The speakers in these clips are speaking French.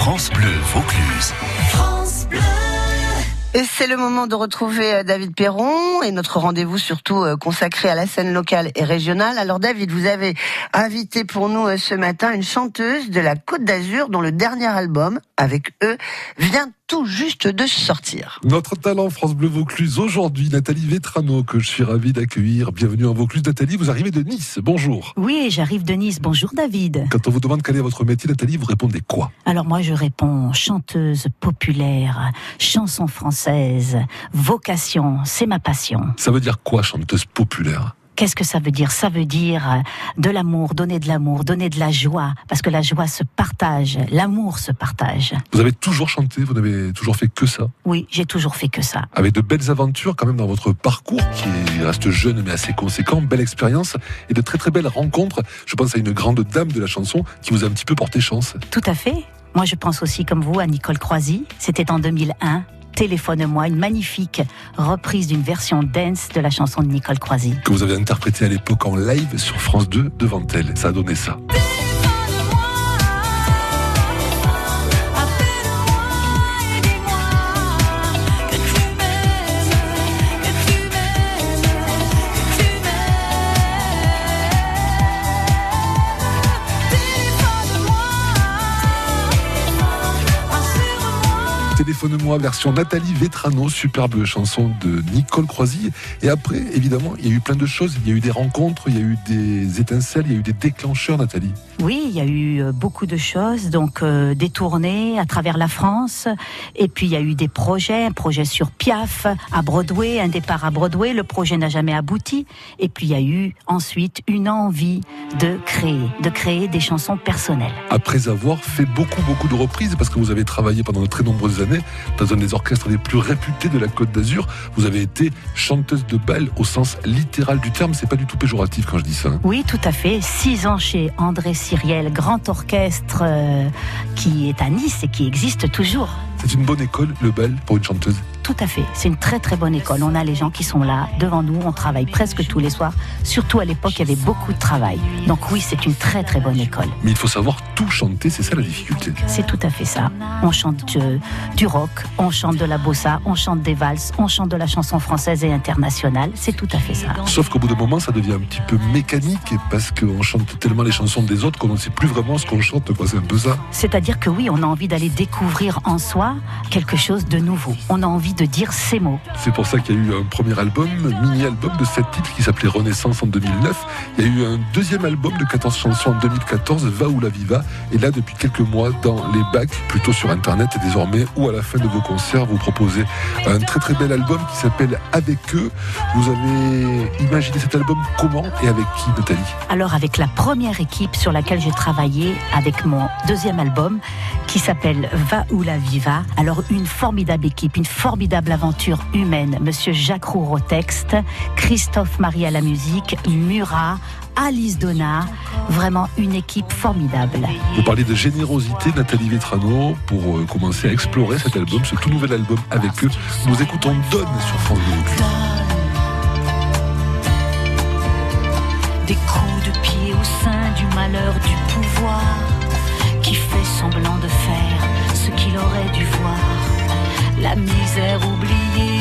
France Bleu Vaucluse. France Bleu. Et c'est le moment de retrouver euh, David Perron et notre rendez-vous surtout euh, consacré à la scène locale et régionale. Alors David, vous avez invité pour nous euh, ce matin une chanteuse de la Côte d'Azur dont le dernier album, avec eux, vient tout juste de sortir. Notre talent France Bleu Vaucluse aujourd'hui, Nathalie Vetrano, que je suis ravi d'accueillir. Bienvenue en Vaucluse. Nathalie, vous arrivez de Nice. Bonjour. Oui, j'arrive de Nice. Bonjour David. Quand on vous demande quel est votre métier, Nathalie, vous répondez quoi? Alors moi, je réponds chanteuse populaire, chanson française, vocation, c'est ma passion. Ça veut dire quoi, chanteuse populaire? Qu'est-ce que ça veut dire? Ça veut dire euh, de l'amour, donner de l'amour, donner de la joie, parce que la joie se partage, l'amour se partage. Vous avez toujours chanté, vous n'avez toujours fait que ça? Oui, j'ai toujours fait que ça. Avec de belles aventures quand même dans votre parcours, qui reste jeune mais assez conséquent, belle expérience et de très très belles rencontres. Je pense à une grande dame de la chanson qui vous a un petit peu porté chance. Tout à fait. Moi, je pense aussi, comme vous, à Nicole Croisy. C'était en 2001. Téléphone-moi, une magnifique reprise d'une version dance de la chanson de Nicole Croisy. Que vous avez interprété à l'époque en live sur France 2 devant elle. Ça a donné ça. Téléphone-moi, version Nathalie Vetrano, superbe chanson de Nicole Croisy. Et après, évidemment, il y a eu plein de choses. Il y a eu des rencontres, il y a eu des étincelles, il y a eu des déclencheurs, Nathalie. Oui, il y a eu euh, beaucoup de choses, donc euh, des tournées à travers la France, et puis il y a eu des projets, un projet sur Piaf à Broadway, un départ à Broadway, le projet n'a jamais abouti, et puis il y a eu ensuite une envie de créer, de créer des chansons personnelles. Après avoir fait beaucoup, beaucoup de reprises, parce que vous avez travaillé pendant de très nombreuses années dans un des orchestres les plus réputés de la Côte d'Azur, vous avez été chanteuse de bal au sens littéral du terme, c'est pas du tout péjoratif quand je dis ça. hein. Oui, tout à fait. Six ans chez André Cyriel, grand orchestre euh, qui est à Nice et qui existe toujours. C'est une bonne école, le bal, pour une chanteuse? Tout à fait. C'est une très très bonne école. On a les gens qui sont là devant nous. On travaille presque tous les soirs. Surtout à l'époque, il y avait beaucoup de travail. Donc oui, c'est une très très bonne école. Mais il faut savoir tout chanter, c'est ça la difficulté. C'est tout à fait ça. On chante euh, du rock, on chante de la bossa, on chante des valses, on chante de la chanson française et internationale. C'est tout à fait ça. Sauf qu'au bout d'un moment, ça devient un petit peu mécanique parce qu'on chante tellement les chansons des autres qu'on ne sait plus vraiment ce qu'on chante. C'est un peu ça. C'est-à-dire que oui, on a envie d'aller découvrir en soi quelque chose de nouveau. On a envie de dire ces mots. C'est pour ça qu'il y a eu un premier album, mini-album de 7 titres qui s'appelait Renaissance en 2009. Il y a eu un deuxième album de 14 chansons en 2014, Va ou la Viva. Et là, depuis quelques mois, dans les bacs, plutôt sur Internet et désormais, ou à la fin de vos concerts, vous proposez un très très bel album qui s'appelle Avec eux. Vous avez imaginé cet album comment et avec qui, Nathalie? Alors avec la première équipe sur laquelle j'ai travaillé avec mon deuxième album qui s'appelle Va ou la Viva. Alors une formidable équipe, une formidable aventure humaine. Monsieur Jacques Roux au texte, Christophe Marie à la musique, Murat, Alice Donat, vraiment une équipe formidable. Vous parlez de générosité, Nathalie Vetrano, pour euh, commencer à explorer cet album, ce tout nouvel album avec eux. Nous écoutons Donne sur France Vaucluse. Des coups de pied au sein du malheur du pouvoir qui fait semblant de faire ce qu'il aurait dû voir. La misère oubliée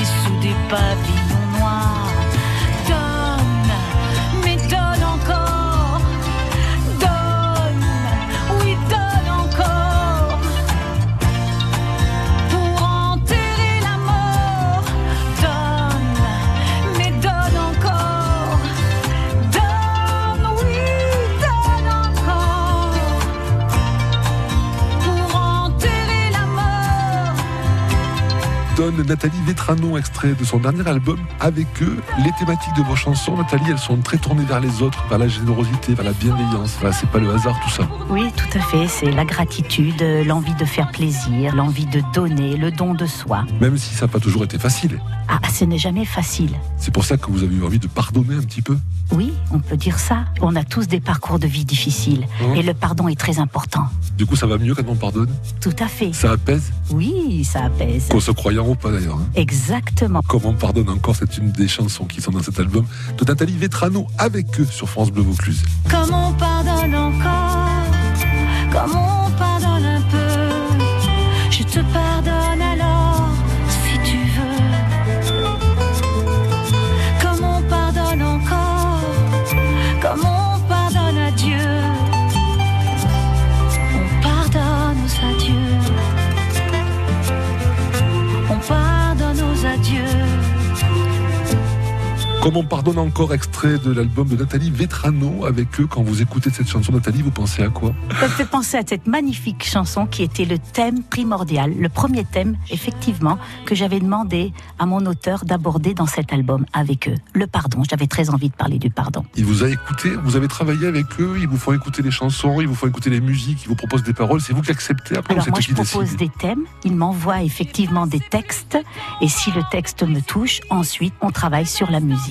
Nathalie Vetrano, extrait de son dernier album. Avec eux, les thématiques de vos chansons, Nathalie, elles sont très tournées vers les autres, vers la générosité, vers la bienveillance. Voilà, c'est pas le hasard tout ça. Oui, tout à fait. C'est la gratitude, l'envie de faire plaisir, l'envie de donner, le don de soi. Même si ça n'a pas toujours été facile. Ah, ce n'est jamais facile. C'est pour ça que vous avez eu envie de pardonner un petit peu. Oui, on peut dire ça. On a tous des parcours de vie difficiles. Mmh. Et le pardon est très important. Du coup, ça va mieux quand on pardonne? Tout à fait. Ça apaise, Oui, ça apaise. qu'on se croyant pas d'ailleurs. hein. Exactement. Comment on pardonne encore, c'est une des chansons qui sont dans cet album de Nathalie Vetrano avec eux sur France Bleu Vaucluse. Comme on pardonne encore, comme on Comme on pardonne encore, extrait de l'album de Nathalie Vetrano avec eux. Quand vous écoutez cette chanson, Nathalie, vous pensez à quoi? Ça me fait penser à cette magnifique chanson qui était le thème primordial, le premier thème, effectivement, que j'avais demandé à mon auteur d'aborder dans cet album avec eux. Le pardon. J'avais très envie de parler du pardon. Il vous a écouté, vous avez travaillé avec eux, ils vous font écouter les chansons, ils vous font écouter les musiques, ils vous proposent des paroles. C'est vous qui acceptez après Alors moi, je qui propose des thèmes. Ils m'envoient effectivement des textes. Et si le texte me touche, ensuite, on travaille sur la musique.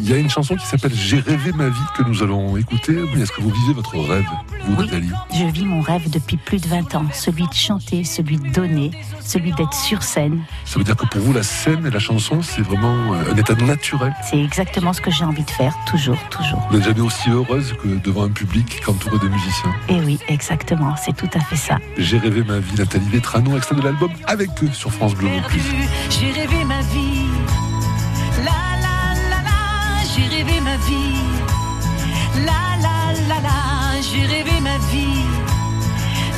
Il y a une chanson qui s'appelle J'ai rêvé ma vie que nous allons écouter. Est-ce que vous vivez votre rêve, vous, Oui. Nathalie Je vis mon rêve depuis plus de 20 ans. Celui de chanter, celui de donner, celui d'être sur scène. Ça veut dire que pour vous, la scène et la chanson, c'est vraiment euh, un état naturel. C'est exactement ce que j'ai envie de faire, toujours, toujours. Vous n'êtes jamais aussi heureuse que devant un public qu'entouré de musiciens. Et oui, exactement, c'est tout à fait ça. J'ai rêvé ma vie, Nathalie Vetrano, extrait de l'album avec eux sur France Bleu j'ai rêvé ma vie. Vie. La la la la, j'ai rêvé ma vie.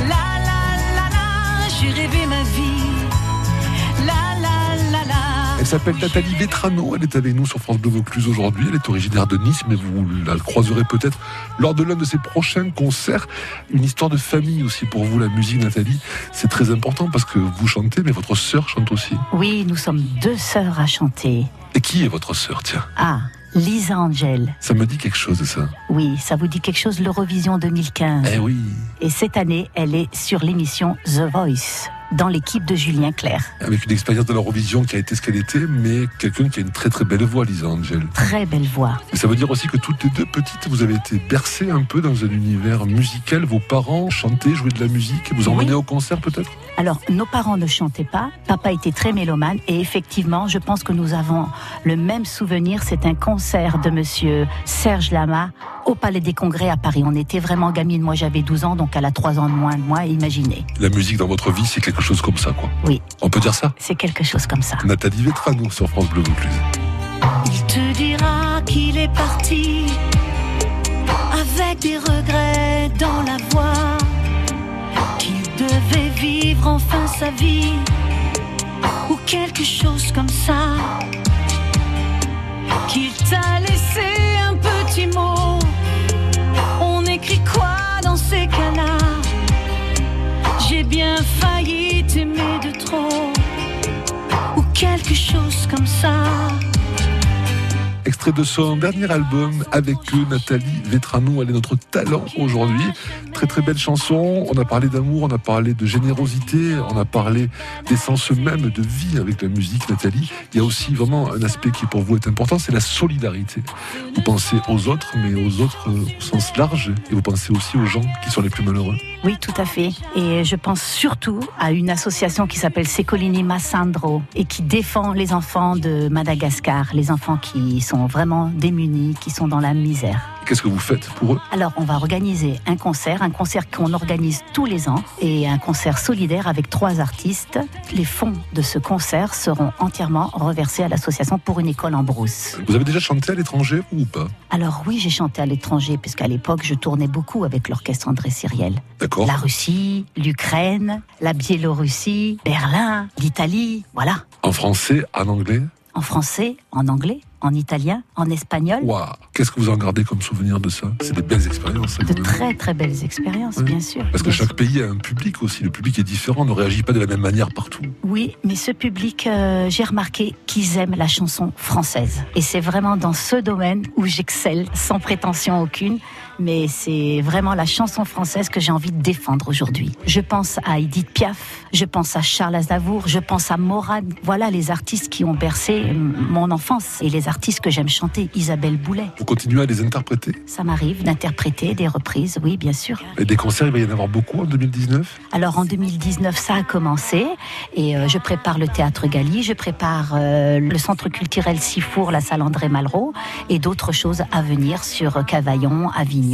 La la la la, j'ai rêvé ma vie. La la la la. Elle s'appelle Nathalie Vetrano, elle est avec nous sur France Bleu Vaucluse aujourd'hui. Elle est originaire de Nice, mais vous la croiserez peut-être lors de l'un de ses prochains concerts. Une histoire de famille aussi pour vous, la musique, Nathalie. C'est très important parce que vous chantez, mais votre sœur chante aussi. Oui, nous sommes deux sœurs à chanter. Et qui est votre sœur, tiens Ah, Lisa Angel. Ça me dit quelque chose, ça. Oui, ça vous dit quelque chose, l'Eurovision 2015. Eh oui. Et cette année, elle est sur l'émission The Voice, dans l'équipe de Julien Clerc. Avec une expérience de l'Eurovision qui a été ce qu'elle était, mais quelqu'un qui a une très très belle voix, Lisa Angel. Très belle voix. Et ça veut dire aussi que toutes les deux petites, vous avez été bercées un peu dans un univers musical. Vos parents chantaient, jouaient de la musique, vous emmenaient au concert peut-être? Alors, nos parents ne chantaient pas. Papa était très mélomane. Et effectivement, je pense que nous avons le même souvenir. C'est un concert de monsieur Serge Lama au Palais des Congrès à Paris. On était vraiment gamine. Moi, j'avais 12 ans, donc elle a 3 ans de moins de moi. Imaginez. La musique dans votre vie, c'est quelque chose comme ça, quoi. Oui. On peut dire ça C'est quelque chose comme ça. Nathalie Vetrano sur France Bleu Vaucluse. Il te dira qu'il est parti avec des regrets dans la voix, qu'il devait vivre enfin sa vie ou quelque chose comme ça, qu'il t'a laissé un petit mot. Extrait de son dernier album avec eux, Nathalie Vetrano. Elle est notre talent aujourd'hui. Très très belle chanson. On a parlé d'amour, on a parlé de générosité, on a parlé d'essence même de vie avec la musique, Nathalie. Il y a aussi vraiment un aspect qui pour vous est important, c'est la solidarité. Vous pensez aux autres, mais aux autres euh, au sens large, et vous pensez aussi aux gens qui sont les plus malheureux. Oui, tout à fait. Et je pense surtout à une association qui s'appelle Secolini Massandro et qui défend les enfants de Madagascar, les enfants qui sont vraiment démunis, qui sont dans la misère. Qu'est-ce que vous faites pour eux? Alors, on va organiser un concert, un concert qu'on organise tous les ans et un concert solidaire avec trois artistes. Les fonds de ce concert seront entièrement reversés à l'association pour une école en brousse. Vous avez déjà chanté à l'étranger ou pas? Alors oui, j'ai chanté à l'étranger puisqu'à l'époque, je tournais beaucoup avec l'orchestre André Cyriel. D'accord. La Russie, l'Ukraine, la Biélorussie, Berlin, l'Italie, voilà. En français, en anglais? En français, en anglais, en italien, en espagnol. Waouh Qu'est-ce que vous en gardez comme souvenir de ça? C'est des belles expériences. De très très belles expériences, bien sûr. Parce que chaque sûr. pays a un public aussi. Le public est différent, ne réagit pas de la même manière partout. Oui, mais ce public, euh, j'ai remarqué qu'ils aiment la chanson française. Et c'est vraiment dans ce domaine où j'excelle, sans prétention aucune. Mais c'est vraiment la chanson française que j'ai envie de défendre aujourd'hui. Je pense à Edith Piaf, je pense à Charles Aznavour, je pense à Morane. Voilà les artistes qui ont bercé mon enfance. Et les artistes que j'aime chanter, Isabelle Boulet. Vous continuez à les interpréter? Ça m'arrive d'interpréter des reprises, oui, bien sûr. Et des concerts, il va y en avoir beaucoup en 2019 Alors en 2019, ça a commencé et euh, je prépare le théâtre Gali, je prépare euh, le centre culturel Sifour, la salle André Malraux et d'autres choses à venir sur Cavaillon, Avignon,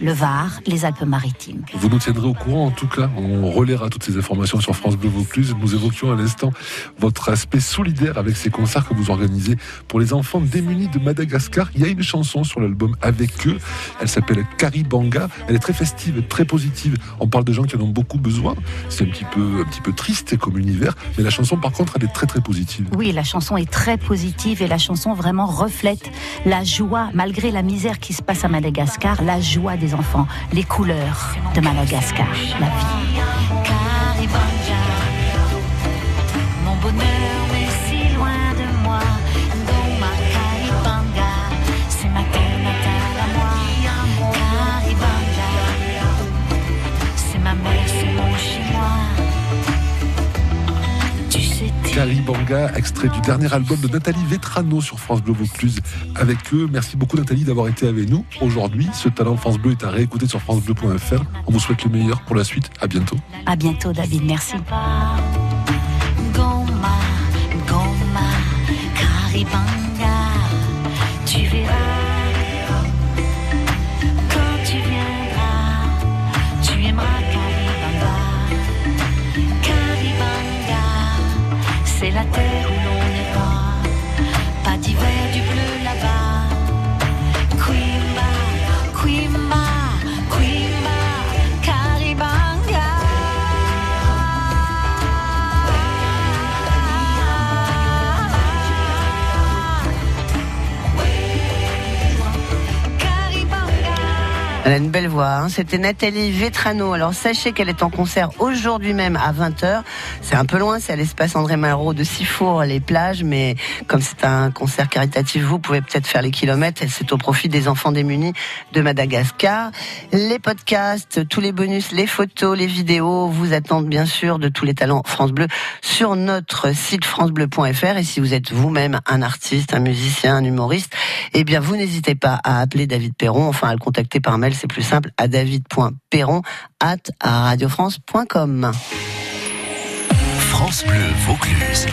Le Var, les Alpes-Maritimes. Vous nous tiendrez au courant en tout cas. On relaiera toutes ces informations sur France Bleu Vaucluse. Nous évoquions à l'instant votre aspect solidaire avec ces concerts que vous organisez pour les enfants démunis de Madagascar. Il y a une chanson sur l'album avec eux. Elle s'appelle Karibanga. Elle est très festive, très positive. On parle de gens qui en ont beaucoup besoin. C'est un petit peu, un petit peu triste comme univers, mais la chanson par contre elle est très très positive. Oui, la chanson est très positive et la chanson vraiment reflète la joie, malgré la misère qui se passe à Madagascar, la joie des enfants, les couleurs de Madagascar, la vie. Tu Karibanga, extrait du dernier album de Nathalie Vetrano sur France Bleu Vaucluse. Avec eux, merci beaucoup Nathalie d'avoir été avec nous aujourd'hui. Ce talent France Bleu est à réécouter sur francebleu.fr. On vous souhaite le meilleur pour la suite. À bientôt. À bientôt, David. Merci. Elle a une belle voix. hein. C'était Nathalie Vetrano. Alors sachez qu'elle est en concert aujourd'hui même à 20h. C'est un peu loin, c'est à l'espace André Malraux de Sifour, les plages. Mais comme c'est un concert caritatif, vous pouvez peut-être faire les kilomètres. C'est au profit des enfants démunis de Madagascar. Les podcasts, tous les bonus, les photos, les vidéos vous attendent bien sûr de tous les talents France Bleu sur notre site francebleu.fr. Et si vous êtes vous-même un artiste, un musicien, un humoriste, eh bien vous n'hésitez pas à appeler David Perron, enfin à le contacter par mail, c'est plus simple, à david.perron at radiofrance.com. France Bleu Vaucluse.